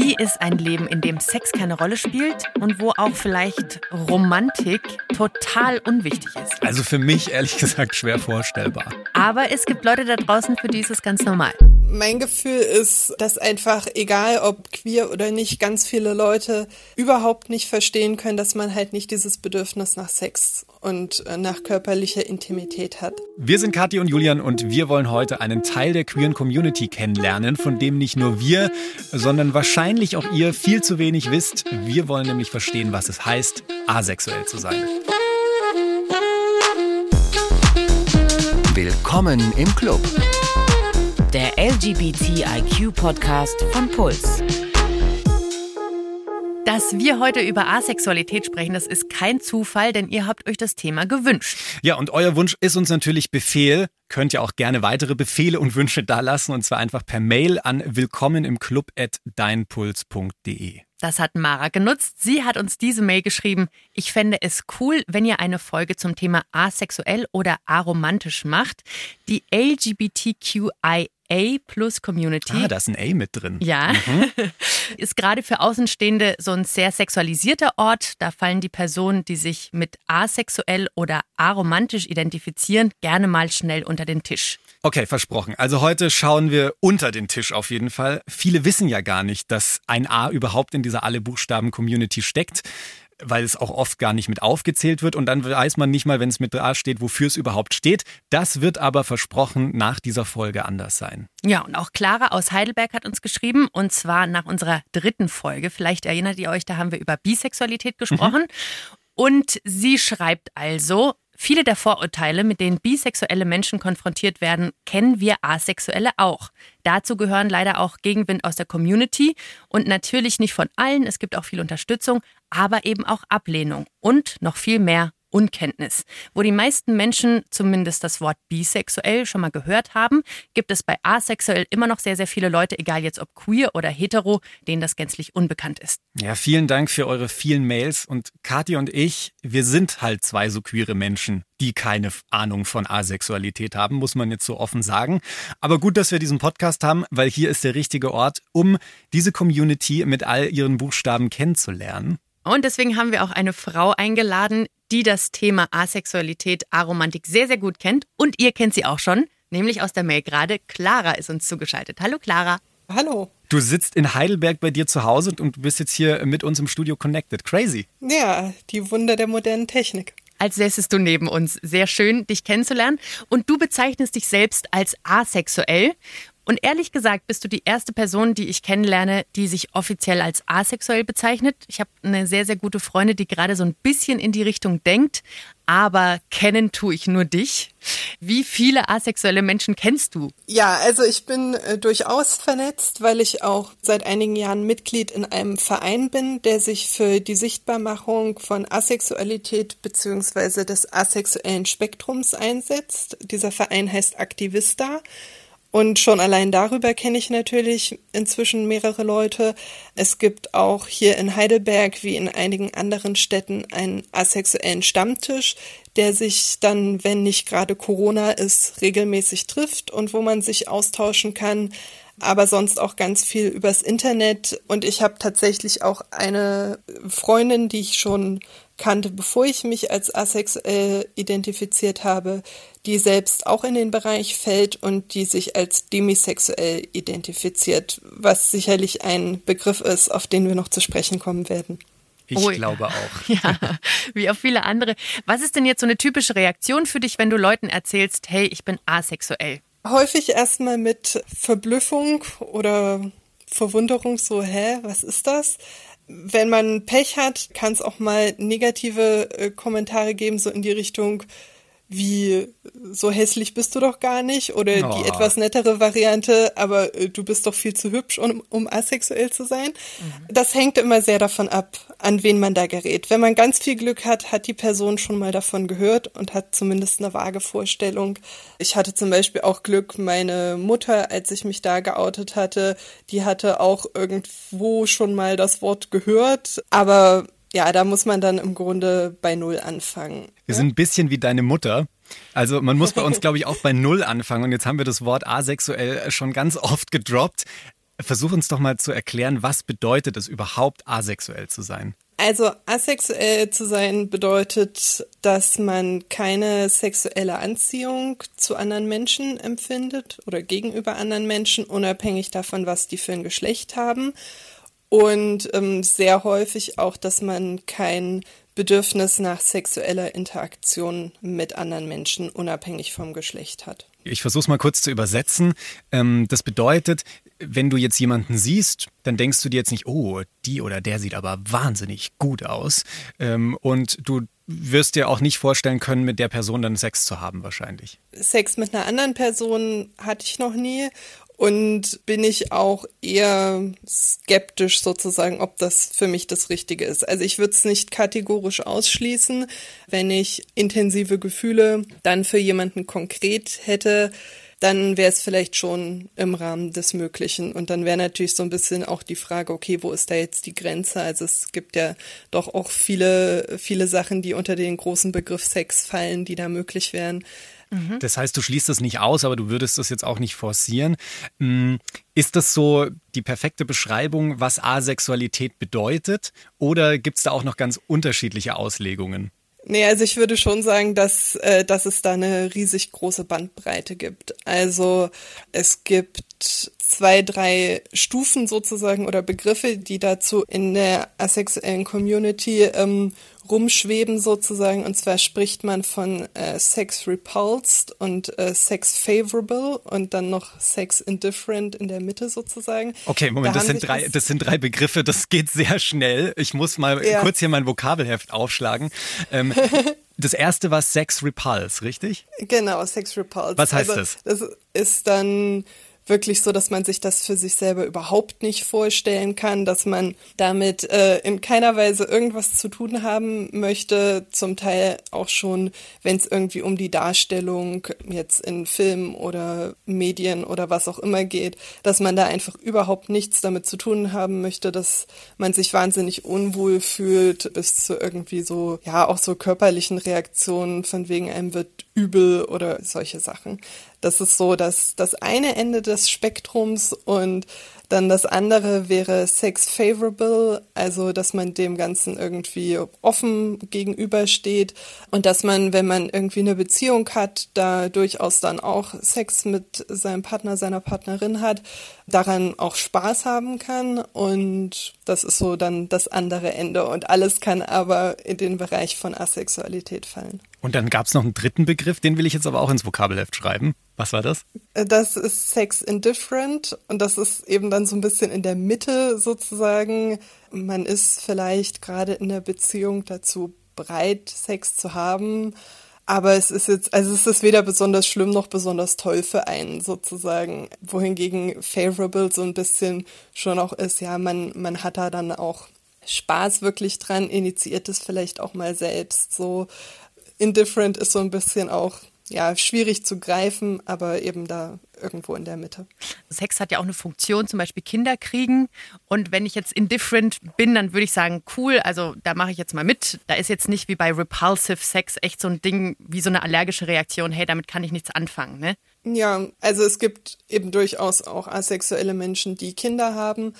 Wie ist ein Leben, in dem Sex keine Rolle spielt und wo auch vielleicht Romantik total unwichtig ist? Also für mich ehrlich gesagt schwer vorstellbar. Aber es gibt Leute da draußen, für die ist es ganz normal. Mein Gefühl ist, dass einfach, egal ob queer oder nicht, ganz viele Leute überhaupt nicht verstehen können, dass man halt nicht dieses Bedürfnis nach Sex und äh, nach körperlicher Intimität hat. Wir sind Kathi und Julian und wir wollen heute einen Teil der queeren Community kennenlernen, von dem nicht nur wir, sondern wahrscheinlich auch ihr viel zu wenig wisst. Wir wollen nämlich verstehen, was es heißt, asexuell zu sein. Willkommen im Club. Der LGBTIQ-Podcast von Puls. Dass wir heute über Asexualität sprechen, das ist kein Zufall, denn ihr habt euch das Thema gewünscht. Ja, und euer Wunsch ist uns natürlich Befehl. Könnt ihr auch gerne weitere Befehle und Wünsche dalassen und zwar einfach per Mail an willkommen im Club at deinpuls.de. Das hat Mara genutzt. Sie hat uns diese Mail geschrieben. Ich fände es cool, wenn ihr eine Folge zum Thema asexuell oder aromantisch macht. Die LGBTQIA Plus Community. Ah, da ist ein A mit drin. Ja. Mhm. ist gerade für Außenstehende so ein sehr sexualisierter Ort. Da fallen die Personen, die sich mit asexuell oder aromantisch identifizieren, gerne mal schnell unter den Tisch. Okay, versprochen. Also heute schauen wir unter den Tisch auf jeden Fall. Viele wissen ja gar nicht, dass ein A überhaupt in dieser alle Buchstaben Community steckt weil es auch oft gar nicht mit aufgezählt wird und dann weiß man nicht mal, wenn es mit A steht, wofür es überhaupt steht. Das wird aber versprochen nach dieser Folge anders sein. Ja, und auch Clara aus Heidelberg hat uns geschrieben und zwar nach unserer dritten Folge. Vielleicht erinnert ihr euch, da haben wir über Bisexualität gesprochen. Mhm. Und sie schreibt also, Viele der Vorurteile, mit denen bisexuelle Menschen konfrontiert werden, kennen wir Asexuelle auch. Dazu gehören leider auch Gegenwind aus der Community und natürlich nicht von allen. Es gibt auch viel Unterstützung, aber eben auch Ablehnung und noch viel mehr Unkenntnis. Wo die meisten Menschen zumindest das Wort bisexuell schon mal gehört haben, gibt es bei asexuell immer noch sehr, sehr viele Leute, egal jetzt ob queer oder hetero, denen das gänzlich unbekannt ist. Ja, vielen Dank für eure vielen Mails. Und Kathi und ich, wir sind halt zwei so queere Menschen, die keine Ahnung von Asexualität haben, muss man jetzt so offen sagen. Aber gut, dass wir diesen Podcast haben, weil hier ist der richtige Ort, um diese Community mit all ihren Buchstaben kennenzulernen. Und deswegen haben wir auch eine Frau eingeladen, die das Thema Asexualität, Aromantik sehr, sehr gut kennt. Und ihr kennt sie auch schon, nämlich aus der Mail gerade. Clara ist uns zugeschaltet. Hallo Clara. Hallo. Du sitzt in Heidelberg bei dir zu Hause und du bist jetzt hier mit uns im Studio connected. Crazy. Ja, die Wunder der modernen Technik. Als säßest du neben uns. Sehr schön, dich kennenzulernen. Und du bezeichnest dich selbst als asexuell. Und ehrlich gesagt bist du die erste Person, die ich kennenlerne, die sich offiziell als asexuell bezeichnet. Ich habe eine sehr, sehr gute Freundin, die gerade so ein bisschen in die Richtung denkt, aber kennen tue ich nur dich. Wie viele asexuelle Menschen kennst du? Ja, also ich bin äh, durchaus vernetzt, weil ich auch seit einigen Jahren Mitglied in einem Verein bin, der sich für die Sichtbarmachung von Asexualität beziehungsweise des asexuellen Spektrums einsetzt. Dieser Verein heißt Aktivista. Und schon allein darüber kenne ich natürlich inzwischen mehrere Leute. Es gibt auch hier in Heidelberg wie in einigen anderen Städten einen asexuellen Stammtisch, der sich dann, wenn nicht gerade Corona ist, regelmäßig trifft und wo man sich austauschen kann, aber sonst auch ganz viel übers Internet. Und ich habe tatsächlich auch eine Freundin, die ich schon kannte, bevor ich mich als asexuell identifiziert habe, die selbst auch in den Bereich fällt und die sich als demisexuell identifiziert, was sicherlich ein Begriff ist, auf den wir noch zu sprechen kommen werden. Ich oh, glaube auch. Ja, wie auch viele andere. Was ist denn jetzt so eine typische Reaktion für dich, wenn du Leuten erzählst, hey, ich bin asexuell? Häufig erstmal mit Verblüffung oder Verwunderung, so, hä, was ist das? Wenn man Pech hat, kann es auch mal negative äh, Kommentare geben, so in die Richtung, wie so hässlich bist du doch gar nicht oder oh. die etwas nettere Variante, aber äh, du bist doch viel zu hübsch, um, um asexuell zu sein. Mhm. Das hängt immer sehr davon ab, an wen man da gerät. Wenn man ganz viel Glück hat, hat die Person schon mal davon gehört und hat zumindest eine vage Vorstellung. Ich hatte zum Beispiel auch Glück, meine Mutter, als ich mich da geoutet hatte, die hatte auch irgendwo schon mal das Wort gehört, aber ja, da muss man dann im Grunde bei Null anfangen. Wir sind ein bisschen wie deine Mutter. Also man muss bei uns, glaube ich, auch bei Null anfangen. Und jetzt haben wir das Wort asexuell schon ganz oft gedroppt. Versuch uns doch mal zu erklären, was bedeutet es überhaupt, asexuell zu sein? Also asexuell zu sein bedeutet, dass man keine sexuelle Anziehung zu anderen Menschen empfindet oder gegenüber anderen Menschen, unabhängig davon, was die für ein Geschlecht haben. Und ähm, sehr häufig auch, dass man kein Bedürfnis nach sexueller Interaktion mit anderen Menschen unabhängig vom Geschlecht hat. Ich versuche es mal kurz zu übersetzen. Ähm, das bedeutet, wenn du jetzt jemanden siehst, dann denkst du dir jetzt nicht, oh, die oder der sieht aber wahnsinnig gut aus. Ähm, und du wirst dir auch nicht vorstellen können, mit der Person dann Sex zu haben, wahrscheinlich. Sex mit einer anderen Person hatte ich noch nie und bin ich auch eher skeptisch sozusagen, ob das für mich das Richtige ist. Also ich würde es nicht kategorisch ausschließen, wenn ich intensive Gefühle dann für jemanden konkret hätte, dann wäre es vielleicht schon im Rahmen des Möglichen. Und dann wäre natürlich so ein bisschen auch die Frage, okay, wo ist da jetzt die Grenze? Also es gibt ja doch auch viele, viele Sachen, die unter den großen Begriff Sex fallen, die da möglich wären. Mhm. Das heißt, du schließt das nicht aus, aber du würdest das jetzt auch nicht forcieren. Mm, ist das so die perfekte Beschreibung, was Asexualität bedeutet? Oder gibt es da auch noch ganz unterschiedliche Auslegungen? Nee, also ich würde schon sagen, dass, äh, dass es da eine riesig große Bandbreite gibt. Also es gibt zwei, drei Stufen sozusagen oder Begriffe, die dazu in der asexuellen Community ähm, rumschweben sozusagen. Und zwar spricht man von äh, Sex Repulsed und äh, Sex Favorable und dann noch Sex Indifferent in der Mitte sozusagen. Okay, Moment, da das sind drei, das sind drei Begriffe, das geht sehr schnell. Ich muss mal ja. kurz hier mein Vokabelheft aufschlagen. Ähm, das erste war Sex Repulse, richtig? Genau, Sex Repulse. Was heißt also, das? Das ist dann wirklich so, dass man sich das für sich selber überhaupt nicht vorstellen kann, dass man damit äh, in keiner Weise irgendwas zu tun haben möchte, zum Teil auch schon, wenn es irgendwie um die Darstellung jetzt in Filmen oder Medien oder was auch immer geht, dass man da einfach überhaupt nichts damit zu tun haben möchte, dass man sich wahnsinnig unwohl fühlt, bis zu irgendwie so, ja, auch so körperlichen Reaktionen, von wegen einem wird übel oder solche Sachen. Das ist so das, das eine Ende des Spektrums und dann das andere wäre Sex Favorable, also dass man dem Ganzen irgendwie offen gegenübersteht und dass man, wenn man irgendwie eine Beziehung hat, da durchaus dann auch Sex mit seinem Partner, seiner Partnerin hat, daran auch Spaß haben kann und das ist so dann das andere Ende und alles kann aber in den Bereich von Asexualität fallen. Und dann gab es noch einen dritten Begriff, den will ich jetzt aber auch ins Vokabelheft schreiben. Was war das? Das ist Sex Indifferent und das ist eben dann so ein bisschen in der Mitte sozusagen. Man ist vielleicht gerade in der Beziehung dazu bereit, Sex zu haben, aber es ist jetzt, also es ist weder besonders schlimm noch besonders toll für einen sozusagen. Wohingegen favorable so ein bisschen schon auch ist, ja, man, man hat da dann auch Spaß wirklich dran, initiiert es vielleicht auch mal selbst so. Indifferent ist so ein bisschen auch ja, schwierig zu greifen, aber eben da irgendwo in der Mitte. Sex hat ja auch eine Funktion, zum Beispiel Kinder kriegen. Und wenn ich jetzt indifferent bin, dann würde ich sagen, cool, also da mache ich jetzt mal mit. Da ist jetzt nicht wie bei Repulsive Sex echt so ein Ding wie so eine allergische Reaktion, hey, damit kann ich nichts anfangen, ne? Ja, also es gibt eben durchaus auch asexuelle Menschen, die Kinder haben.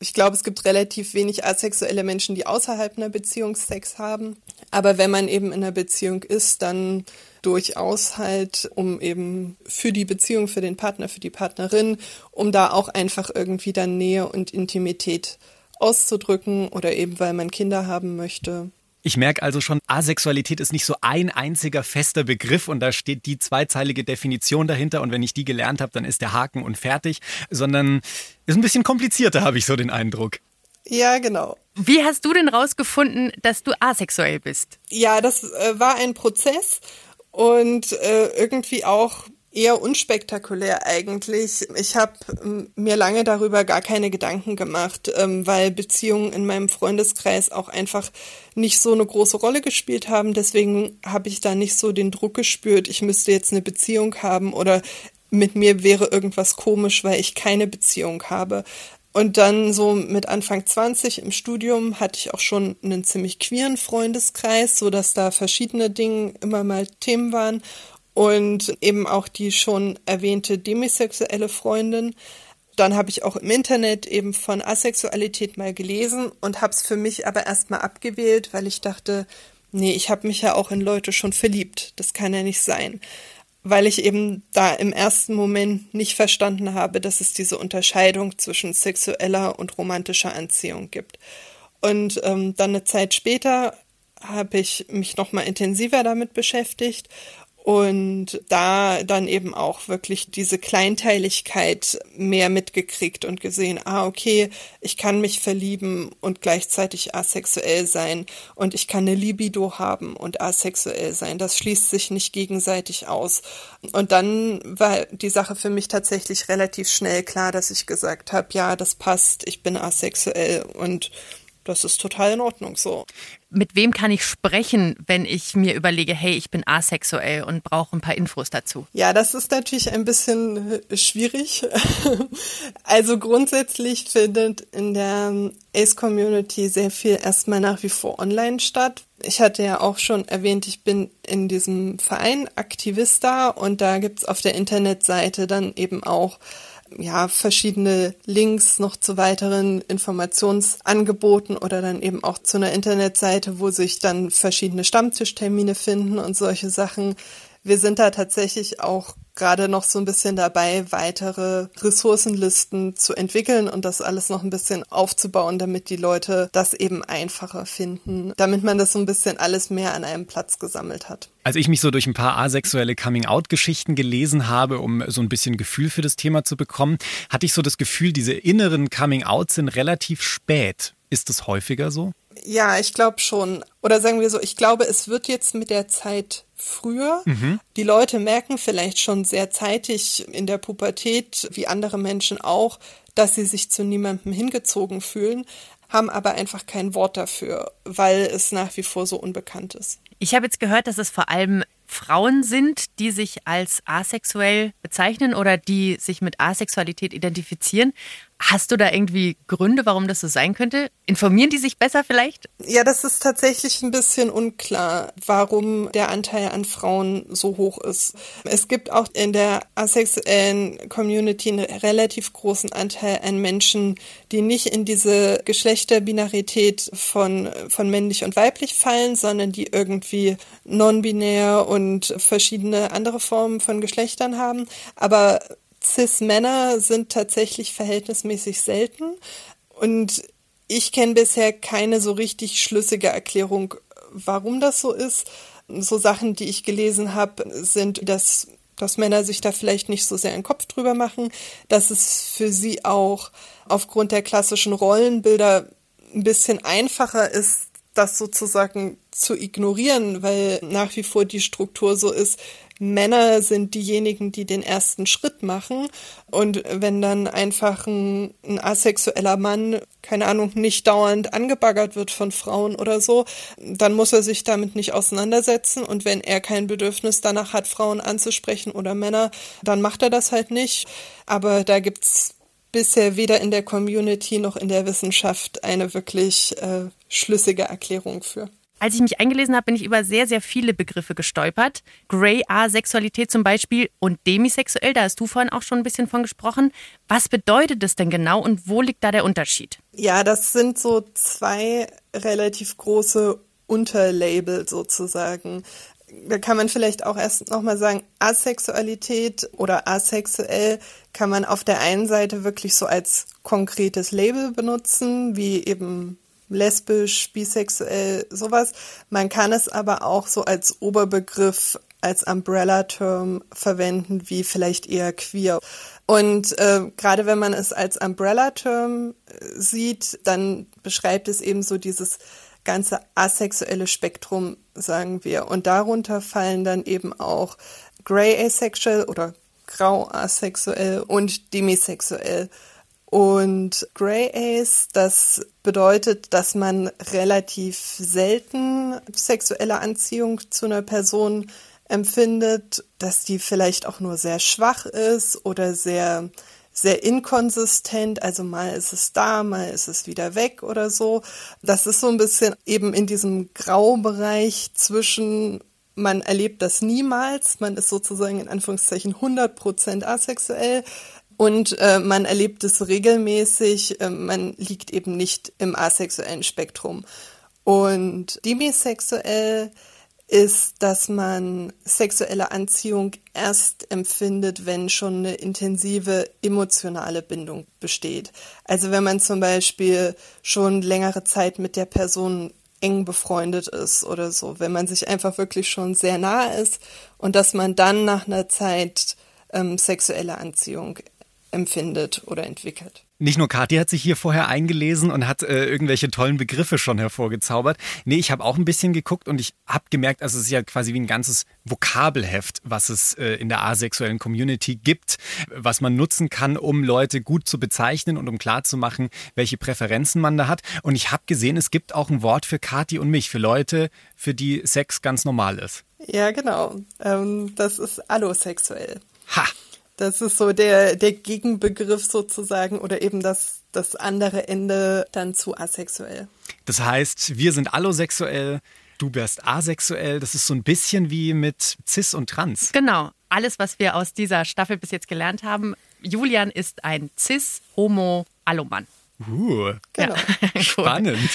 Ich glaube, es gibt relativ wenig asexuelle Menschen, die außerhalb einer Beziehung Sex haben. Aber wenn man eben in einer Beziehung ist, dann durchaus halt, um eben für die Beziehung, für den Partner, für die Partnerin, um da auch einfach irgendwie dann Nähe und Intimität auszudrücken oder eben weil man Kinder haben möchte. Ich merke also schon, Asexualität ist nicht so ein einziger fester Begriff und da steht die zweizeilige Definition dahinter und wenn ich die gelernt habe, dann ist der Haken und fertig, sondern ist ein bisschen komplizierter, habe ich so den Eindruck. Ja, genau. Wie hast du denn rausgefunden, dass du asexuell bist? Ja, das äh, war ein Prozess und äh, irgendwie auch eher unspektakulär eigentlich. Ich habe ähm, mir lange darüber gar keine Gedanken gemacht, ähm, weil Beziehungen in meinem Freundeskreis auch einfach nicht so eine große Rolle gespielt haben. Deswegen habe ich da nicht so den Druck gespürt, ich müsste jetzt eine Beziehung haben oder mit mir wäre irgendwas komisch, weil ich keine Beziehung habe. Und dann so mit Anfang 20 im Studium hatte ich auch schon einen ziemlich queeren Freundeskreis, so dass da verschiedene Dinge immer mal Themen waren und eben auch die schon erwähnte demisexuelle Freundin. Dann habe ich auch im Internet eben von Asexualität mal gelesen und habe es für mich aber erstmal abgewählt, weil ich dachte, nee, ich habe mich ja auch in Leute schon verliebt. Das kann ja nicht sein. Weil ich eben da im ersten Moment nicht verstanden habe, dass es diese Unterscheidung zwischen sexueller und romantischer Anziehung gibt. Und ähm, dann eine Zeit später habe ich mich nochmal intensiver damit beschäftigt und da dann eben auch wirklich diese Kleinteiligkeit mehr mitgekriegt und gesehen, ah, okay, ich kann mich verlieben und gleichzeitig asexuell sein und ich kann eine Libido haben und asexuell sein. Das schließt sich nicht gegenseitig aus. Und dann war die Sache für mich tatsächlich relativ schnell klar, dass ich gesagt habe, ja, das passt, ich bin asexuell und das ist total in Ordnung so. Mit wem kann ich sprechen, wenn ich mir überlege, hey, ich bin asexuell und brauche ein paar Infos dazu? Ja, das ist natürlich ein bisschen schwierig. Also grundsätzlich findet in der Ace-Community sehr viel erstmal nach wie vor online statt. Ich hatte ja auch schon erwähnt, ich bin in diesem Verein Aktivista und da gibt's auf der Internetseite dann eben auch ja, verschiedene Links noch zu weiteren Informationsangeboten oder dann eben auch zu einer Internetseite, wo sich dann verschiedene Stammtischtermine finden und solche Sachen. Wir sind da tatsächlich auch gerade noch so ein bisschen dabei, weitere Ressourcenlisten zu entwickeln und das alles noch ein bisschen aufzubauen, damit die Leute das eben einfacher finden, damit man das so ein bisschen alles mehr an einem Platz gesammelt hat. Als ich mich so durch ein paar asexuelle Coming-out-Geschichten gelesen habe, um so ein bisschen Gefühl für das Thema zu bekommen, hatte ich so das Gefühl, diese inneren Coming-outs sind relativ spät. Ist das häufiger so? Ja, ich glaube schon. Oder sagen wir so, ich glaube, es wird jetzt mit der Zeit früher. Mhm. Die Leute merken vielleicht schon sehr zeitig in der Pubertät, wie andere Menschen auch, dass sie sich zu niemandem hingezogen fühlen, haben aber einfach kein Wort dafür, weil es nach wie vor so unbekannt ist. Ich habe jetzt gehört, dass es vor allem Frauen sind, die sich als asexuell bezeichnen oder die sich mit Asexualität identifizieren. Hast du da irgendwie Gründe, warum das so sein könnte? Informieren die sich besser vielleicht? Ja, das ist tatsächlich ein bisschen unklar, warum der Anteil an Frauen so hoch ist. Es gibt auch in der asexuellen Community einen relativ großen Anteil an Menschen, die nicht in diese Geschlechterbinarität von, von männlich und weiblich fallen, sondern die irgendwie non-binär und verschiedene andere Formen von Geschlechtern haben. Aber Cis-Männer sind tatsächlich verhältnismäßig selten und ich kenne bisher keine so richtig schlüssige Erklärung, warum das so ist. So Sachen, die ich gelesen habe, sind, dass, dass Männer sich da vielleicht nicht so sehr einen Kopf drüber machen, dass es für sie auch aufgrund der klassischen Rollenbilder ein bisschen einfacher ist, das sozusagen zu ignorieren, weil nach wie vor die Struktur so ist, Männer sind diejenigen, die den ersten Schritt machen. Und wenn dann einfach ein, ein, asexueller Mann, keine Ahnung, nicht dauernd angebaggert wird von Frauen oder so, dann muss er sich damit nicht auseinandersetzen. Und wenn er kein Bedürfnis danach hat, Frauen anzusprechen oder Männer, dann macht er das halt nicht. Aber da gibt's bisher weder in der Community noch in der Wissenschaft eine wirklich äh, schlüssige Erklärung für. Als ich mich eingelesen habe, bin ich über sehr, sehr viele Begriffe gestolpert. Grey Asexualität zum Beispiel und demisexuell, da hast du vorhin auch schon ein bisschen von gesprochen. Was bedeutet das denn genau und wo liegt da der Unterschied? Ja, das sind so zwei relativ große Unterlabel sozusagen. Da kann man vielleicht auch erst nochmal sagen, Asexualität oder asexuell kann man auf der einen Seite wirklich so als konkretes Label benutzen, wie eben lesbisch, bisexuell, sowas. Man kann es aber auch so als Oberbegriff, als Umbrella-Term verwenden, wie vielleicht eher queer. Und äh, gerade wenn man es als Umbrella-Term äh, sieht, dann beschreibt es eben so dieses ganze asexuelle Spektrum, sagen wir. Und darunter fallen dann eben auch Grey Asexual oder Grau asexuell und demisexuell. Und Grey Ace, das bedeutet, dass man relativ selten sexuelle Anziehung zu einer Person empfindet, dass die vielleicht auch nur sehr schwach ist oder sehr sehr inkonsistent, also mal ist es da, mal ist es wieder weg oder so. Das ist so ein bisschen eben in diesem Graubereich zwischen man erlebt das niemals, man ist sozusagen in Anführungszeichen 100% asexuell, Und äh, man erlebt es regelmäßig, äh, man liegt eben nicht im asexuellen Spektrum. Und demisexuell ist, dass man sexuelle Anziehung erst empfindet, wenn schon eine intensive emotionale Bindung besteht. Also wenn man zum Beispiel schon längere Zeit mit der Person eng befreundet ist oder so, wenn man sich einfach wirklich schon sehr nah ist und dass man dann nach einer Zeit ähm, sexuelle Anziehung empfindet oder entwickelt. Nicht nur Kathi hat sich hier vorher eingelesen und hat äh, irgendwelche tollen Begriffe schon hervorgezaubert. Nee, ich habe auch ein bisschen geguckt und ich habe gemerkt, also es ist ja quasi wie ein ganzes Vokabelheft, was es äh, in der asexuellen Community gibt, was man nutzen kann, um Leute gut zu bezeichnen und um klarzumachen, welche Präferenzen man da hat. Und ich habe gesehen, es gibt auch ein Wort für Kathi und mich, für Leute, für die Sex ganz normal ist. Ja, genau. Ähm, das ist allosexuell. Ha! Das ist so der, der Gegenbegriff sozusagen oder eben das, das andere Ende dann zu asexuell. Das heißt, wir sind allosexuell, du wärst asexuell. Das ist so ein bisschen wie mit Cis und Trans. Genau. Alles, was wir aus dieser Staffel bis jetzt gelernt haben. Julian ist ein Cis, Homo, Allomann. Uh, Genau. spannend.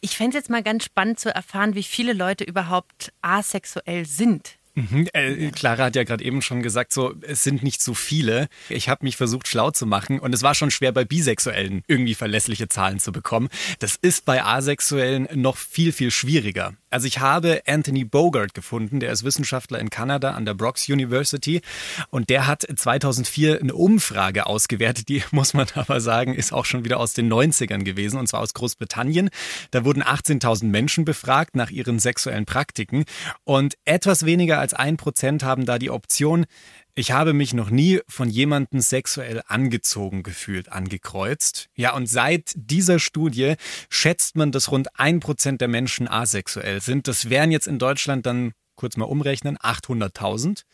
Ich fände es jetzt mal ganz spannend zu erfahren, wie viele Leute überhaupt asexuell sind. Mhm, äh, Clara hat ja gerade eben schon gesagt, so es sind nicht so viele. Ich habe mich versucht schlau zu machen und es war schon schwer bei Bisexuellen irgendwie verlässliche Zahlen zu bekommen. Das ist bei Asexuellen noch viel viel schwieriger. Also ich habe Anthony Bogart gefunden, der ist Wissenschaftler in Kanada an der Brox University und der hat 2004 eine Umfrage ausgewertet, die muss man aber sagen, ist auch schon wieder aus den 90ern gewesen und zwar aus Großbritannien. Da wurden 18.000 Menschen befragt nach ihren sexuellen Praktiken und etwas weniger als ein Prozent haben da die Option, ich habe mich noch nie von jemandem sexuell angezogen gefühlt, angekreuzt. Ja, und seit dieser Studie schätzt man, dass rund ein Prozent der Menschen asexuell sind. Das wären jetzt in Deutschland dann, kurz mal umrechnen, 800.000.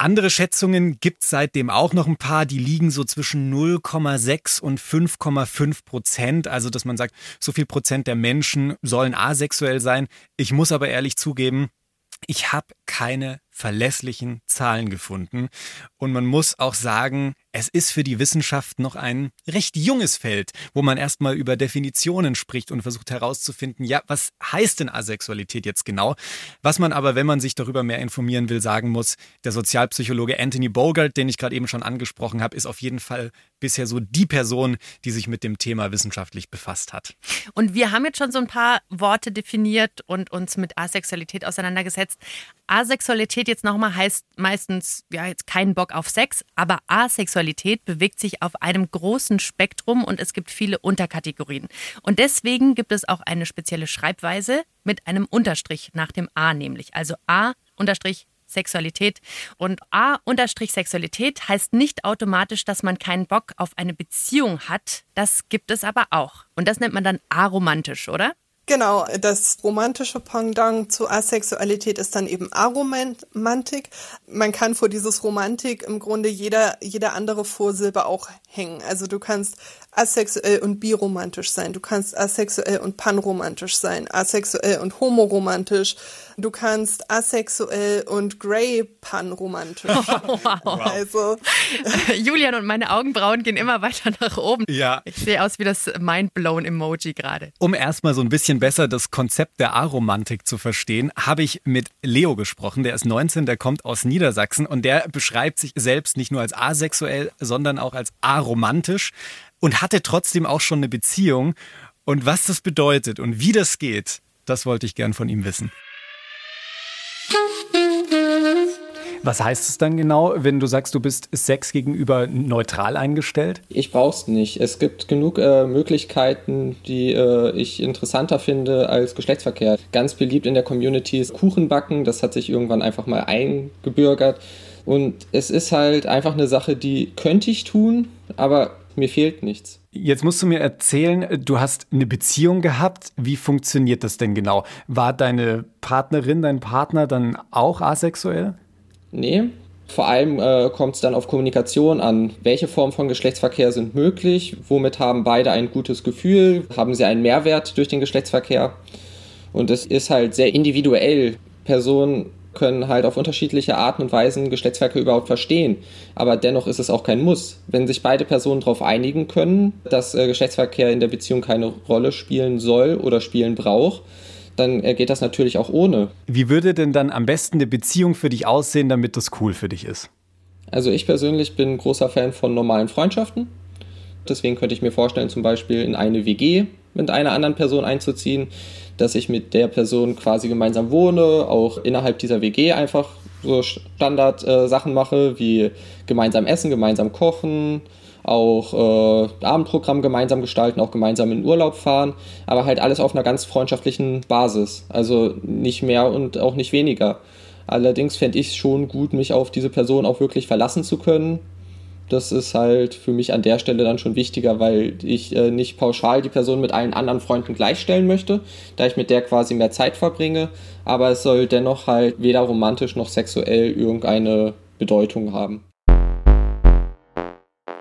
Andere Schätzungen gibt es seitdem auch noch ein paar, die liegen so zwischen 0,6 und 5,5 Prozent. Also, dass man sagt, so viel Prozent der Menschen sollen asexuell sein. Ich muss aber ehrlich zugeben, ich habe keine verlässlichen Zahlen gefunden. Und man muss auch sagen, es ist für die Wissenschaft noch ein recht junges Feld, wo man erstmal über Definitionen spricht und versucht herauszufinden, ja, was heißt denn Asexualität jetzt genau? Was man aber, wenn man sich darüber mehr informieren will, sagen muss, der Sozialpsychologe Anthony Bogart, den ich gerade eben schon angesprochen habe, ist auf jeden Fall bisher so die Person, die sich mit dem Thema wissenschaftlich befasst hat. Und wir haben jetzt schon so ein paar Worte definiert und uns mit Asexualität auseinandergesetzt. Asexualität jetzt nochmal heißt meistens, ja, jetzt keinen Bock auf Sex, aber Asexualität bewegt sich auf einem großen Spektrum und es gibt viele Unterkategorien. Und deswegen gibt es auch eine spezielle Schreibweise mit einem Unterstrich nach dem A nämlich. Also A unterstrich Sexualität. Und A unterstrich Sexualität heißt nicht automatisch, dass man keinen Bock auf eine Beziehung hat. Das gibt es aber auch. Und das nennt man dann aromantisch, oder? Genau, das romantische Pendant zu Asexualität ist dann eben Aromantik. Man kann vor dieses Romantik im Grunde jeder, jede andere Vorsilbe auch hängen. Also du kannst asexuell und biromantisch sein, du kannst asexuell und panromantisch sein, asexuell und homoromantisch, du kannst asexuell und grey panromantisch. Oh, wow. Also Julian und meine Augenbrauen gehen immer weiter nach oben. Ja. Ich sehe aus wie das Mindblown-Emoji gerade. Um erstmal so ein bisschen besser das Konzept der Aromantik zu verstehen, habe ich mit Leo gesprochen. Der ist 19, der kommt aus Niedersachsen und der beschreibt sich selbst nicht nur als asexuell, sondern auch als aromantisch und hatte trotzdem auch schon eine Beziehung. Und was das bedeutet und wie das geht, das wollte ich gern von ihm wissen. Was heißt es dann genau, wenn du sagst, du bist Sex gegenüber neutral eingestellt? Ich brauch's nicht. Es gibt genug äh, Möglichkeiten, die äh, ich interessanter finde als Geschlechtsverkehr. Ganz beliebt in der Community ist Kuchenbacken. Das hat sich irgendwann einfach mal eingebürgert. Und es ist halt einfach eine Sache, die könnte ich tun, aber mir fehlt nichts. Jetzt musst du mir erzählen, du hast eine Beziehung gehabt. Wie funktioniert das denn genau? War deine Partnerin, dein Partner dann auch asexuell? Nee. Vor allem äh, kommt es dann auf Kommunikation an. Welche Formen von Geschlechtsverkehr sind möglich? Womit haben beide ein gutes Gefühl? Haben sie einen Mehrwert durch den Geschlechtsverkehr? Und es ist halt sehr individuell. Personen können halt auf unterschiedliche Arten und Weisen Geschlechtsverkehr überhaupt verstehen. Aber dennoch ist es auch kein Muss. Wenn sich beide Personen darauf einigen können, dass äh, Geschlechtsverkehr in der Beziehung keine Rolle spielen soll oder spielen braucht, dann äh, geht das natürlich auch ohne. Wie würde denn dann am besten eine Beziehung für dich aussehen, damit das cool für dich ist? Also ich persönlich bin großer Fan von normalen Freundschaften. Deswegen könnte ich mir vorstellen, zum Beispiel in eine WG mit einer anderen Person einzuziehen, dass ich mit der Person quasi gemeinsam wohne, auch innerhalb dieser WG einfach so Standard-Sachen äh, mache, wie gemeinsam essen, gemeinsam kochen, auch äh, Abendprogramm gemeinsam gestalten, auch gemeinsam in Urlaub fahren, aber halt alles auf einer ganz freundschaftlichen Basis. Also nicht mehr und auch nicht weniger. Allerdings fände ich es schon gut, mich auf diese Person auch wirklich verlassen zu können das ist halt für mich an der Stelle dann schon wichtiger, weil ich äh, nicht pauschal die Person mit allen anderen Freunden gleichstellen möchte, da ich mit der quasi mehr Zeit verbringe, aber es soll dennoch halt weder romantisch noch sexuell irgendeine Bedeutung haben.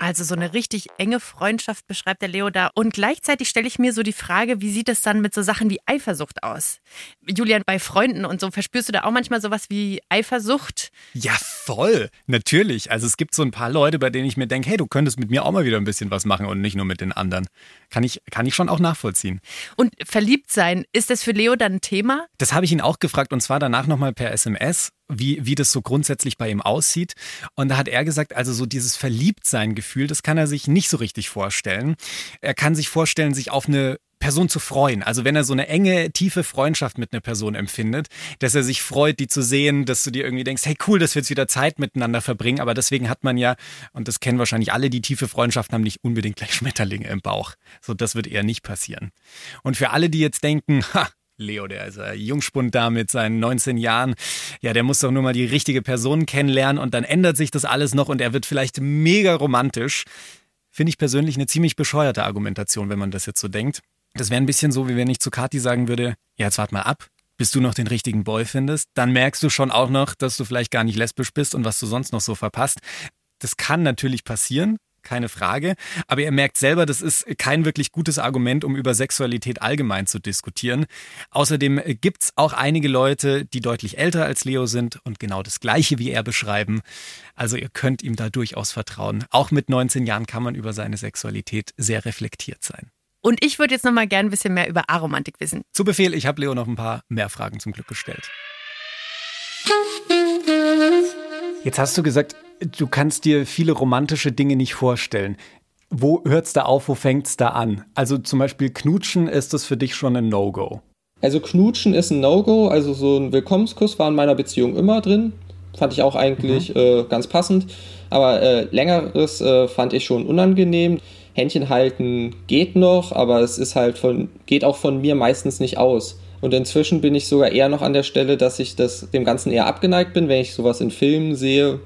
Also so eine richtig enge Freundschaft beschreibt der Leo da. Und gleichzeitig stelle ich mir so die Frage, wie sieht es dann mit so Sachen wie Eifersucht aus? Julian, bei Freunden und so, verspürst du da auch manchmal sowas wie Eifersucht? Ja, voll. Natürlich. Also es gibt so ein paar Leute, bei denen ich mir denke, hey, du könntest mit mir auch mal wieder ein bisschen was machen und nicht nur mit den anderen. Kann ich, kann ich schon auch nachvollziehen. Und verliebt sein, ist das für Leo dann ein Thema? Das habe ich ihn auch gefragt und zwar danach nochmal per SMS wie, wie das so grundsätzlich bei ihm aussieht. Und da hat er gesagt, also so dieses Verliebtsein-Gefühl, das kann er sich nicht so richtig vorstellen. Er kann sich vorstellen, sich auf eine Person zu freuen. Also wenn er so eine enge, tiefe Freundschaft mit einer Person empfindet, dass er sich freut, die zu sehen, dass du dir irgendwie denkst, hey cool, dass wir jetzt wieder Zeit miteinander verbringen. Aber deswegen hat man ja, und das kennen wahrscheinlich alle, die tiefe Freundschaften haben nicht unbedingt gleich Schmetterlinge im Bauch. So, das wird eher nicht passieren. Und für alle, die jetzt denken, ha, Leo, der ist ein Jungspund da mit seinen 19 Jahren. Ja, der muss doch nur mal die richtige Person kennenlernen und dann ändert sich das alles noch und er wird vielleicht mega romantisch. Finde ich persönlich eine ziemlich bescheuerte Argumentation, wenn man das jetzt so denkt. Das wäre ein bisschen so, wie wenn ich zu Kati sagen würde, ja, jetzt wart mal ab, bis du noch den richtigen Boy findest. Dann merkst du schon auch noch, dass du vielleicht gar nicht lesbisch bist und was du sonst noch so verpasst. Das kann natürlich passieren, keine Frage. Aber ihr merkt selber, das ist kein wirklich gutes Argument, um über Sexualität allgemein zu diskutieren. Außerdem gibt es auch einige Leute, die deutlich älter als Leo sind und genau das Gleiche wie er beschreiben. Also ihr könnt ihm da durchaus vertrauen. Auch mit 19 Jahren kann man über seine Sexualität sehr reflektiert sein. Und ich würde jetzt noch mal gern ein bisschen mehr über Aromantik wissen. Zu Befehl, ich habe Leo noch ein paar mehr Fragen zum Glück gestellt. Jetzt hast du gesagt, du kannst dir viele romantische Dinge nicht vorstellen. Wo hört es da auf, wo fängt es da an? Also zum Beispiel Knutschen, ist das für dich schon ein No-Go? Also Knutschen ist ein No-Go, also so ein Willkommenskuss war in meiner Beziehung immer drin. Fand ich auch eigentlich mhm. äh, ganz passend. Aber äh, längeres äh, fand ich schon unangenehm. Händchen halten geht noch, aber es ist halt von, geht auch von mir meistens nicht aus. Und inzwischen bin ich sogar eher noch an der Stelle, dass ich das, dem Ganzen eher abgeneigt bin, wenn ich sowas in Filmen sehe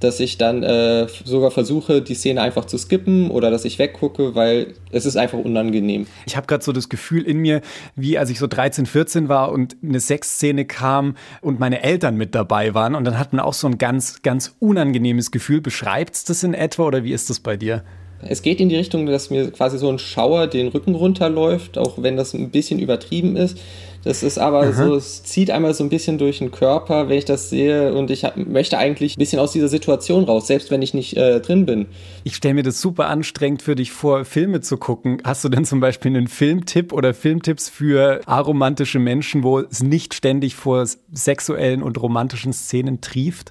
dass ich dann äh, sogar versuche, die Szene einfach zu skippen oder dass ich weggucke, weil es ist einfach unangenehm. Ich habe gerade so das Gefühl in mir, wie als ich so 13, 14 war und eine Sexszene kam und meine Eltern mit dabei waren und dann hat man auch so ein ganz, ganz unangenehmes Gefühl. Beschreibt es das in etwa oder wie ist das bei dir? Es geht in die Richtung, dass mir quasi so ein Schauer den Rücken runterläuft, auch wenn das ein bisschen übertrieben ist. Das ist aber Aha. so, es zieht einmal so ein bisschen durch den Körper, wenn ich das sehe. Und ich hab, möchte eigentlich ein bisschen aus dieser Situation raus, selbst wenn ich nicht äh, drin bin. Ich stelle mir das super anstrengend für dich vor, Filme zu gucken. Hast du denn zum Beispiel einen Filmtipp oder Filmtipps für aromantische Menschen, wo es nicht ständig vor sexuellen und romantischen Szenen trieft?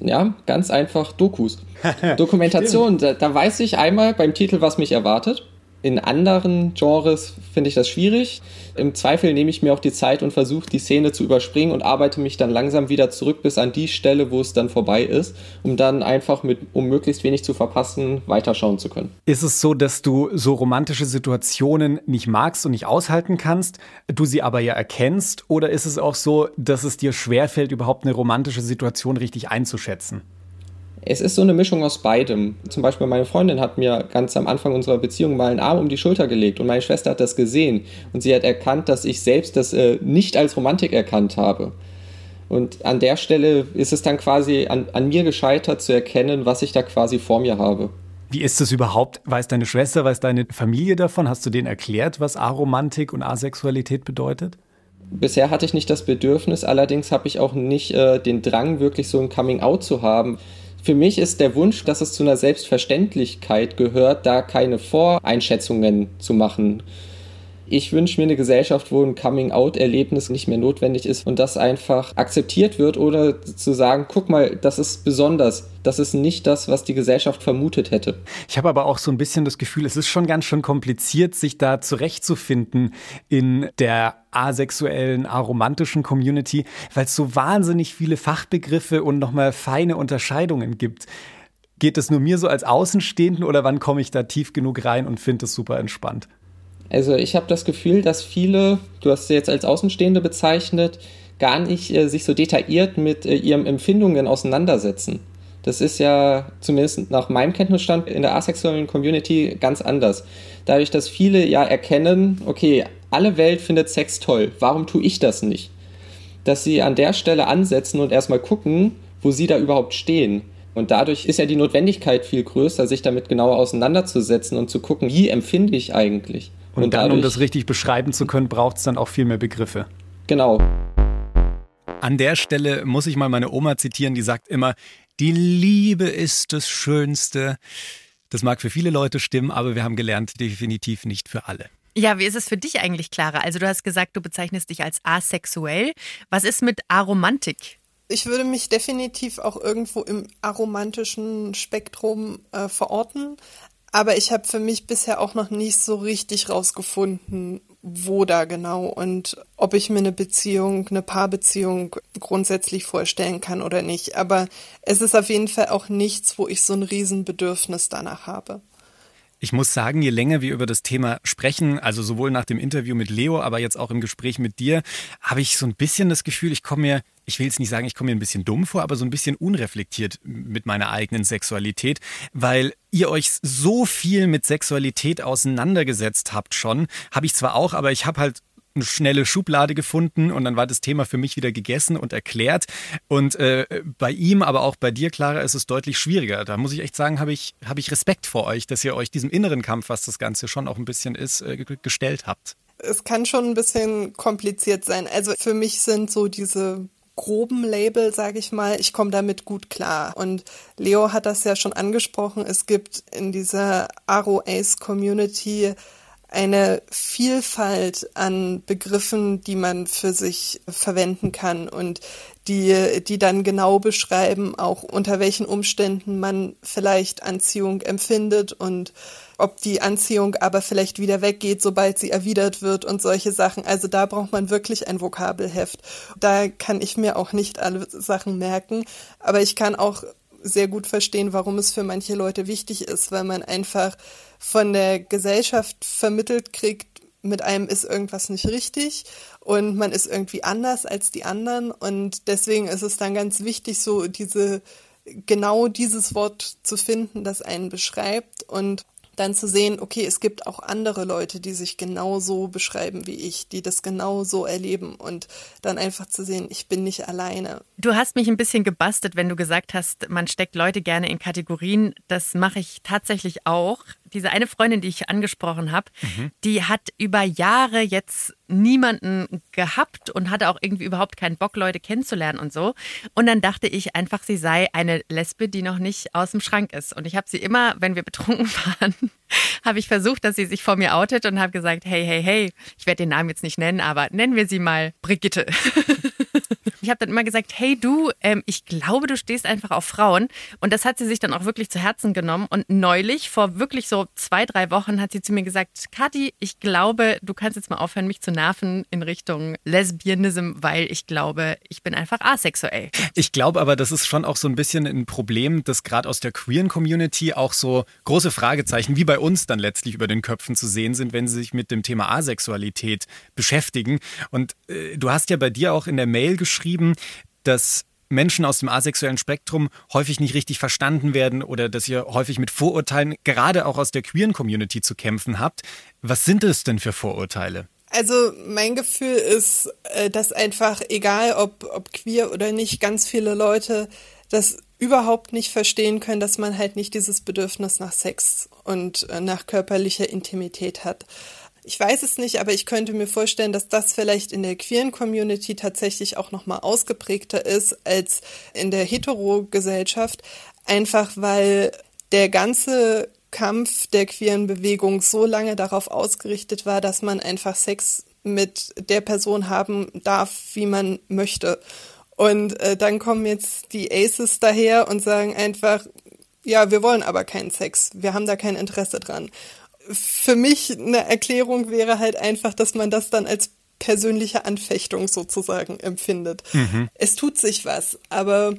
Ja, ganz einfach Dokus. Dokumentation, da, da weiß ich einmal beim Titel, was mich erwartet. In anderen Genres finde ich das schwierig. Im Zweifel nehme ich mir auch die Zeit und versuche die Szene zu überspringen und arbeite mich dann langsam wieder zurück bis an die Stelle, wo es dann vorbei ist, um dann einfach mit, um möglichst wenig zu verpassen, weiterschauen zu können. Ist es so, dass du so romantische Situationen nicht magst und nicht aushalten kannst, du sie aber ja erkennst? Oder ist es auch so, dass es dir schwerfällt, überhaupt eine romantische Situation richtig einzuschätzen? Es ist so eine Mischung aus beidem. Zum Beispiel meine Freundin hat mir ganz am Anfang unserer Beziehung mal einen Arm um die Schulter gelegt und meine Schwester hat das gesehen und sie hat erkannt, dass ich selbst das äh, nicht als Romantik erkannt habe. Und an der Stelle ist es dann quasi an, an mir gescheitert zu erkennen, was ich da quasi vor mir habe. Wie ist das überhaupt? Weiß deine Schwester, weiß deine Familie davon? Hast du denen erklärt, was Aromantik und Asexualität bedeutet? Bisher hatte ich nicht das Bedürfnis, allerdings habe ich auch nicht äh, den Drang, wirklich so ein Coming-out zu haben. Für mich ist der Wunsch, dass es zu einer Selbstverständlichkeit gehört, da keine Voreinschätzungen zu machen. Ich wünsche mir eine Gesellschaft, wo ein Coming-out-Erlebnis nicht mehr notwendig ist und das einfach akzeptiert wird oder zu sagen, guck mal, das ist besonders. Das ist nicht das, was die Gesellschaft vermutet hätte. Ich habe aber auch so ein bisschen das Gefühl, es ist schon ganz schön kompliziert, sich da zurechtzufinden in der asexuellen, aromantischen Community, weil es so wahnsinnig viele Fachbegriffe und nochmal feine Unterscheidungen gibt. Geht es nur mir so als Außenstehenden oder wann komme ich da tief genug rein und finde es super entspannt? Also ich habe das Gefühl, dass viele, du hast sie jetzt als Außenstehende bezeichnet, gar nicht äh, sich so detailliert mit äh, ihren Empfindungen auseinandersetzen. Das ist ja zumindest nach meinem Kenntnisstand in der asexuellen Community ganz anders. Dadurch, dass viele ja erkennen, okay, alle Welt findet Sex toll, warum tue ich das nicht? Dass sie an der Stelle ansetzen und erstmal gucken, wo sie da überhaupt stehen. Und dadurch ist ja die Notwendigkeit viel größer, sich damit genauer auseinanderzusetzen und zu gucken, wie empfinde ich eigentlich. Und, und dann, dadurch, um das richtig beschreiben zu können, braucht es dann auch viel mehr Begriffe. Genau. An der Stelle muss ich mal meine Oma zitieren, die sagt immer, die Liebe ist das Schönste. Das mag für viele Leute stimmen, aber wir haben gelernt, definitiv nicht für alle. Ja, wie ist es für dich eigentlich, Clara? Also du hast gesagt, du bezeichnest dich als asexuell. Was ist mit Aromantik? Ich würde mich definitiv auch irgendwo im aromantischen Spektrum äh, verorten. Aber ich habe für mich bisher auch noch nicht so richtig rausgefunden, wo da genau und ob ich mir eine Beziehung, eine Paarbeziehung grundsätzlich vorstellen kann oder nicht. Aber es ist auf jeden Fall auch nichts, wo ich so ein Riesenbedürfnis danach habe. Ich muss sagen, je länger wir über das Thema sprechen, also sowohl nach dem Interview mit Leo, aber jetzt auch im Gespräch mit dir, habe ich so ein bisschen das Gefühl, ich komme mir ich will jetzt nicht sagen, ich komme mir ein bisschen dumm vor, aber so ein bisschen unreflektiert mit meiner eigenen Sexualität, weil ihr euch so viel mit Sexualität auseinandergesetzt habt schon. Habe ich zwar auch, aber ich habe halt eine schnelle Schublade gefunden und dann war das Thema für mich wieder gegessen und erklärt. Und äh, bei ihm, aber auch bei dir, Clara, ist es deutlich schwieriger. Da muss ich echt sagen, habe ich, hab ich Respekt vor euch, dass ihr euch diesem inneren Kampf, was das Ganze schon auch ein bisschen ist, äh, gestellt habt. Es kann schon ein bisschen kompliziert sein. Also für mich sind so diese groben Label, sage ich mal, ich komme damit gut klar. Und Leo hat das ja schon angesprochen, es gibt in dieser Aro Ace Community eine Vielfalt an Begriffen, die man für sich verwenden kann und die, die dann genau beschreiben, auch unter welchen Umständen man vielleicht Anziehung empfindet und ob die Anziehung aber vielleicht wieder weggeht, sobald sie erwidert wird und solche Sachen. Also da braucht man wirklich ein Vokabelheft. Da kann ich mir auch nicht alle Sachen merken, aber ich kann auch sehr gut verstehen, warum es für manche Leute wichtig ist, weil man einfach von der Gesellschaft vermittelt kriegt, mit einem ist irgendwas nicht richtig und man ist irgendwie anders als die anderen und deswegen ist es dann ganz wichtig, so diese genau dieses Wort zu finden, das einen beschreibt und dann zu sehen, okay, es gibt auch andere Leute, die sich genauso beschreiben wie ich, die das genauso erleben und dann einfach zu sehen, ich bin nicht alleine. Du hast mich ein bisschen gebastelt, wenn du gesagt hast, man steckt Leute gerne in Kategorien. Das mache ich tatsächlich auch diese eine Freundin, die ich angesprochen habe, mhm. die hat über Jahre jetzt niemanden gehabt und hatte auch irgendwie überhaupt keinen Bock, Leute kennenzulernen und so. Und dann dachte ich einfach, sie sei eine Lesbe, die noch nicht aus dem Schrank ist. Und ich habe sie immer, wenn wir betrunken waren, habe ich versucht, dass sie sich vor mir outet und habe gesagt, hey, hey, hey, ich werde den Namen jetzt nicht nennen, aber nennen wir sie mal Brigitte. Ich habe dann immer gesagt, hey du, ähm, ich glaube, du stehst einfach auf Frauen. Und das hat sie sich dann auch wirklich zu Herzen genommen. Und neulich, vor wirklich so zwei, drei Wochen, hat sie zu mir gesagt, Kathi, ich glaube, du kannst jetzt mal aufhören, mich zu nerven in Richtung Lesbianism, weil ich glaube, ich bin einfach asexuell. Ich glaube aber, das ist schon auch so ein bisschen ein Problem, das gerade aus der queeren Community auch so große Fragezeichen, wie bei uns dann letztlich über den Köpfen zu sehen sind, wenn sie sich mit dem Thema Asexualität beschäftigen. Und äh, du hast ja bei dir auch in der Mail geschrieben, dass Menschen aus dem asexuellen Spektrum häufig nicht richtig verstanden werden oder dass ihr häufig mit Vorurteilen, gerade auch aus der queeren Community, zu kämpfen habt. Was sind es denn für Vorurteile? Also mein Gefühl ist, äh, dass einfach, egal ob, ob queer oder nicht, ganz viele Leute das überhaupt nicht verstehen können, dass man halt nicht dieses Bedürfnis nach Sex und äh, nach körperlicher Intimität hat. Ich weiß es nicht, aber ich könnte mir vorstellen, dass das vielleicht in der queeren Community tatsächlich auch nochmal ausgeprägter ist als in der Hetero-Gesellschaft. Einfach weil der ganze Kampf der queeren Bewegung so lange darauf ausgerichtet war, dass man einfach Sex mit der Person haben darf, wie man möchte. Und äh, dann kommen jetzt die Aces daher und sagen einfach, ja, wir wollen aber keinen Sex, wir haben da kein Interesse dran. Für mich eine Erklärung wäre halt einfach, dass man das dann als persönliche Anfechtung sozusagen empfindet. Mhm. Es tut sich was, aber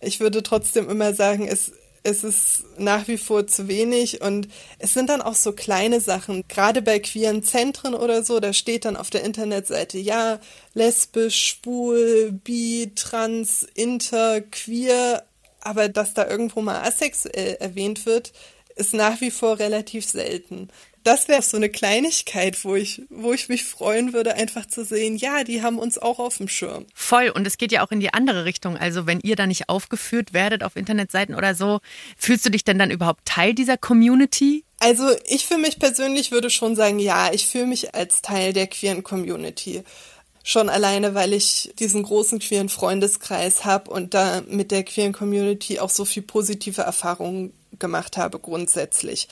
ich würde trotzdem immer sagen, es es ist nach wie vor zu wenig und es sind dann auch so kleine Sachen, gerade bei queeren Zentren oder so, da steht dann auf der Internetseite, ja, lesbisch, schwul, bi, trans, inter, queer, aber dass da irgendwo mal asexuell erwähnt wird, ist nach wie vor relativ selten das wäre so eine Kleinigkeit, wo ich, wo ich mich freuen würde, einfach zu sehen, ja, die haben uns auch auf dem Schirm. Voll. Und es geht ja auch in die andere Richtung. Also wenn ihr da nicht aufgeführt werdet auf Internetseiten oder so, fühlst du dich denn dann überhaupt Teil dieser Community? Also ich für mich persönlich würde schon sagen, ja, ich fühle mich als Teil der queeren Community. Schon alleine, weil ich diesen großen queeren Freundeskreis habe und da mit der queeren Community auch so viel positive Erfahrungen gemacht habe grundsätzlich.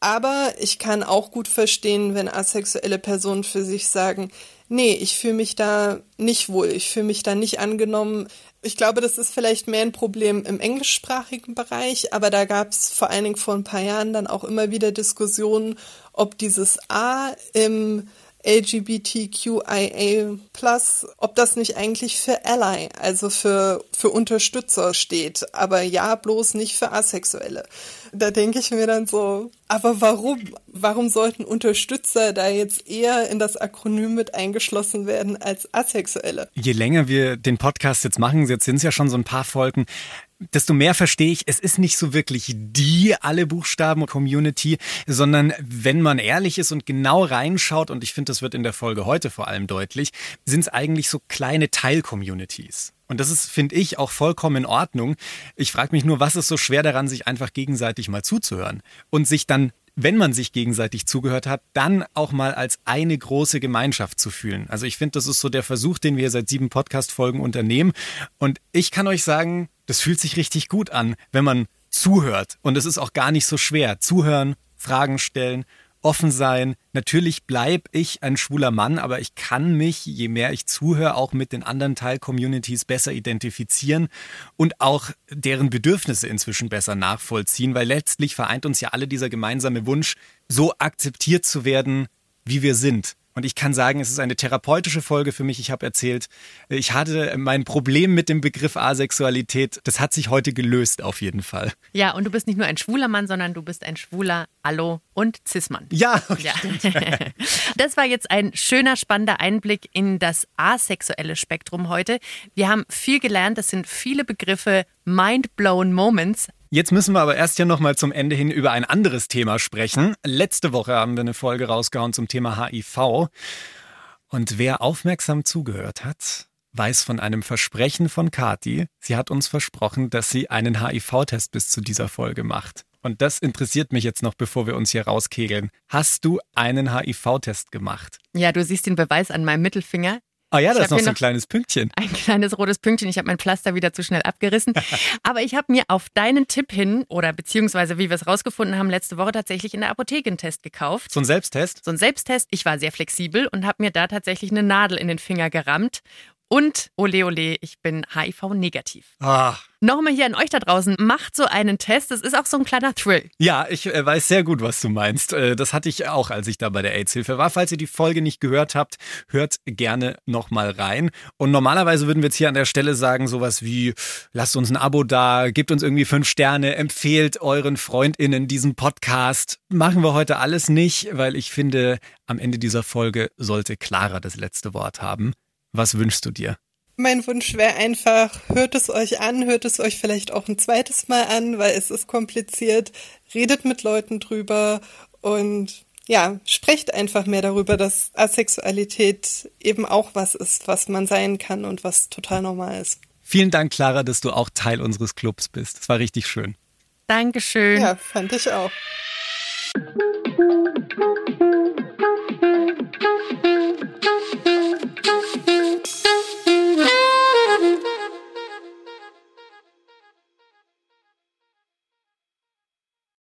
Aber ich kann auch gut verstehen, wenn asexuelle Personen für sich sagen, nee, ich fühle mich da nicht wohl, ich fühle mich da nicht angenommen. Ich glaube, das ist vielleicht mehr ein Problem im englischsprachigen Bereich, aber da gab es vor allen Dingen vor ein paar Jahren dann auch immer wieder Diskussionen, ob dieses A im LGBTQIA+, ob das nicht eigentlich für Ally, also für, für Unterstützer steht, aber ja, bloß nicht für Asexuelle. Da denke ich mir dann so, aber warum? Warum sollten Unterstützer da jetzt eher in das Akronym mit eingeschlossen werden als Asexuelle? Je länger wir den Podcast jetzt machen, jetzt sind es ja schon so ein paar Folgen, desto mehr verstehe ich, es ist nicht so wirklich die alle Buchstaben Community, sondern wenn man ehrlich ist und genau reinschaut, und ich finde, das wird in der Folge heute vor allem deutlich, sind es eigentlich so kleine Teil-Communities. Und das ist, finde ich, auch vollkommen in Ordnung. Ich frage mich nur, was ist so schwer daran, sich einfach gegenseitig mal zuzuhören und sich dann wenn man sich gegenseitig zugehört hat, dann auch mal als eine große Gemeinschaft zu fühlen. Also ich finde, das ist so der Versuch, den wir seit sieben Podcast-Folgen unternehmen. Und ich kann euch sagen, das fühlt sich richtig gut an, wenn man zuhört. Und es ist auch gar nicht so schwer. Zuhören, Fragen stellen offen sein. Natürlich bleibe ich ein schwuler Mann, aber ich kann mich, je mehr ich zuhöre, auch mit den anderen Teil-Communities besser identifizieren und auch deren Bedürfnisse inzwischen besser nachvollziehen, weil letztlich vereint uns ja alle dieser gemeinsame Wunsch, so akzeptiert zu werden, wie wir sind. Und ich kann sagen, es ist eine therapeutische Folge für mich. Ich habe erzählt, ich hatte mein Problem mit dem Begriff Asexualität. Das hat sich heute gelöst, auf jeden Fall. Ja, und du bist nicht nur ein schwuler Mann, sondern du bist ein schwuler Allo und Cis-Mann. Ja, ja. Das war jetzt ein schöner, spannender Einblick in das asexuelle Spektrum heute. Wir haben viel gelernt. Das sind viele Begriffe, mind-blown Moments. Jetzt müssen wir aber erst ja noch mal zum Ende hin über ein anderes Thema sprechen. Letzte Woche haben wir eine Folge rausgehauen zum Thema HIV. Und wer aufmerksam zugehört hat, weiß von einem Versprechen von Kati. Sie hat uns versprochen, dass sie einen HIV-Test bis zu dieser Folge macht. Und das interessiert mich jetzt noch, bevor wir uns hier rauskegeln. Hast du einen HIV-Test gemacht? Ja, du siehst den Beweis an meinem Mittelfinger. Ah ja, das ist noch so ein kleines Pünktchen. Ein kleines rotes Pünktchen. Ich habe mein Pflaster wieder zu schnell abgerissen. Aber ich habe mir auf deinen Tipp hin, oder beziehungsweise wie wir es rausgefunden haben, letzte Woche tatsächlich in der Apotheke einen Test gekauft. So ein Selbsttest? So ein Selbsttest. Ich war sehr flexibel und habe mir da tatsächlich eine Nadel in den Finger gerammt und ole ole, ich bin HIV-negativ. Ah. Nochmal hier an euch da draußen, macht so einen Test. Das ist auch so ein kleiner Thrill. Ja, ich äh, weiß sehr gut, was du meinst. Äh, das hatte ich auch, als ich da bei der AIDS-Hilfe war. Falls ihr die Folge nicht gehört habt, hört gerne nochmal rein. Und normalerweise würden wir jetzt hier an der Stelle sagen, sowas wie, lasst uns ein Abo da, gebt uns irgendwie fünf Sterne, empfehlt euren FreundInnen diesen Podcast. Machen wir heute alles nicht, weil ich finde, am Ende dieser Folge sollte Clara das letzte Wort haben. Was wünschst du dir? Mein Wunsch wäre einfach, hört es euch an, hört es euch vielleicht auch ein zweites Mal an, weil es ist kompliziert. Redet mit Leuten drüber und ja, sprecht einfach mehr darüber, dass Asexualität eben auch was ist, was man sein kann und was total normal ist. Vielen Dank, Clara, dass du auch Teil unseres Clubs bist. Das war richtig schön. Dankeschön. Ja, fand ich auch.